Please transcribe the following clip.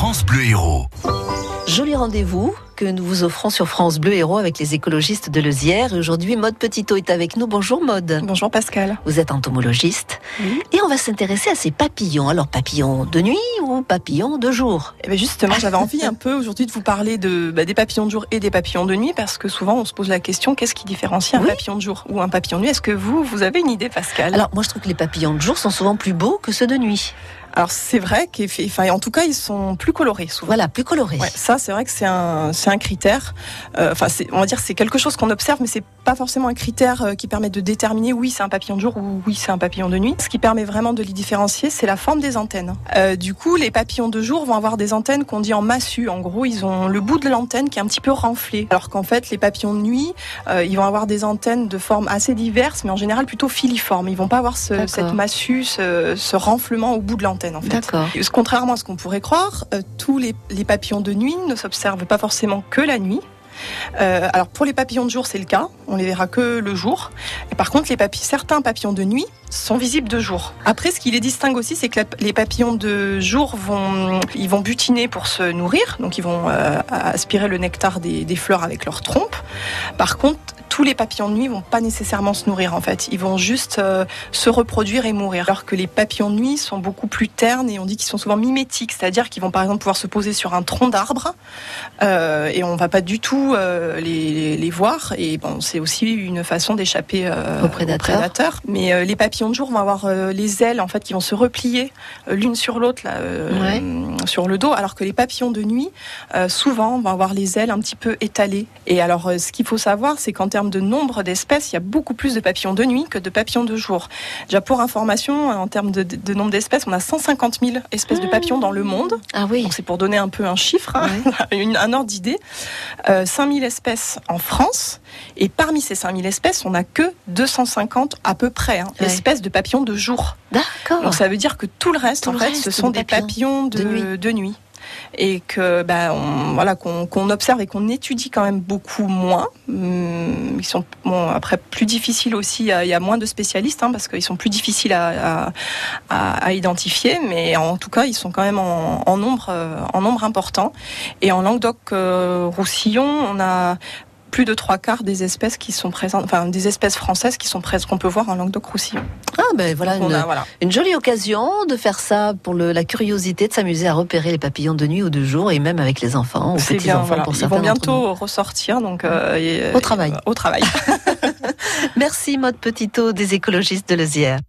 France Bleu Héros. Joli rendez-vous que nous vous offrons sur France Bleu Héros avec les écologistes de Lezière. Et aujourd'hui, Maude Petito est avec nous. Bonjour Maude. Bonjour Pascal. Vous êtes entomologiste. Oui. Et on va s'intéresser à ces papillons. Alors, papillons de nuit ou papillons de jour? Eh bien justement, j'avais envie un peu aujourd'hui de vous parler de, bah, des papillons de jour et des papillons de nuit parce que souvent on se pose la question qu'est-ce qui différencie un Oui. papillon de jour ou un papillon de nuit? Est-ce que vous, vous avez une idée Pascal? Alors, moi, je trouve que les papillons de jour sont souvent plus beaux que ceux de nuit. Alors c'est vrai qu'en tout cas ils sont plus colorés souvent. Voilà, plus colorés. Ouais, ça c'est vrai que c'est un c'est un critère. Euh, Enfin c'est on va dire c'est quelque chose qu'on observe mais c'est pas forcément un critère euh, qui permet de déterminer oui c'est un papillon de jour ou oui c'est un papillon de nuit. Ce qui permet vraiment de les différencier c'est la forme des antennes. Euh, du coup les papillons de jour vont avoir des antennes qu'on dit en massue. En gros ils ont le bout de l'antenne qui est un petit peu renflé. Alors qu'en fait les papillons de nuit euh, ils vont avoir des antennes de formes assez diverses mais en général plutôt filiformes. Ils vont pas avoir ce, cette massue ce, ce renflement au bout de l'antenne en fait. D'accord. Contrairement à ce qu'on pourrait croire, euh, tous les, les papillons de nuit ne s'observent pas forcément que la nuit. Euh, alors pour les papillons de jour, c'est le cas, on les verra que le jour. Et par contre, les papi- certains papillons de nuit sont visibles de jour. Après, ce qui les distingue aussi, c'est que la- les papillons de jour vont, ils vont butiner pour se nourrir, donc ils vont euh, aspirer le nectar des, des fleurs avec leur trompe. Par contre, tous les papillons de nuit vont pas nécessairement se nourrir en fait. Ils vont juste euh, se reproduire et mourir. Alors que les papillons de nuit sont beaucoup plus ternes et on dit qu'ils sont souvent mimétiques, c'est-à-dire qu'ils vont par exemple pouvoir se poser sur un tronc d'arbre euh, et on va pas du tout euh, les, les- les voir. Et bon, c'est aussi une façon d'échapper euh, Aux prédateurs. Mais les papillons de jour vont avoir les ailes en fait qui vont se replier l'une sur l'autre là, euh, sur le dos, alors que les papillons de nuit souvent vont avoir les ailes un petit peu étalées. Et alors, ce qu'il faut savoir, c'est qu'en termes de nombre d'espèces, il y a beaucoup plus de papillons de nuit que de papillons de jour. Déjà pour information, en termes de, de- de nombre d'espèces, on a 150 000 espèces de papillons dans le monde. Ah oui. Donc c'est pour donner un peu un chiffre, hein, une- un ordre d'idée. Euh, 5000 espèces en France. Et parmi ces 5000 espèces, on n'a que 250 à peu près hein, espèces de papillons de jour. D'accord. Donc ça veut dire que tout le reste, Tout en le fait, reste, ce sont des papillons, de, de nuit. de nuit. Et que on, voilà qu'on observe et qu'on étudie quand même beaucoup moins. Hum, Ils sont après plus difficiles aussi. Il y a, moins de spécialistes hein, parce qu'ils sont plus difficiles à, identifier. Mais en tout cas, ils sont quand même en, nombre euh, en nombre important. Et en Languedoc-Roussillon, on a plus de trois quarts des espèces qui sont présentes, enfin des espèces françaises qui sont présentes qu'on peut voir en Languedoc-Roussillon. Ah ben voilà une, a, voilà. une jolie occasion de faire ça pour le- la curiosité de s'amuser à repérer les papillons de nuit ou de jour et même avec les enfants ou petits bien, enfants voilà. pour Ils vont bientôt ressortir, donc euh, et- Au travail. Au travail. Merci Maude Petito des écologistes de Lezière.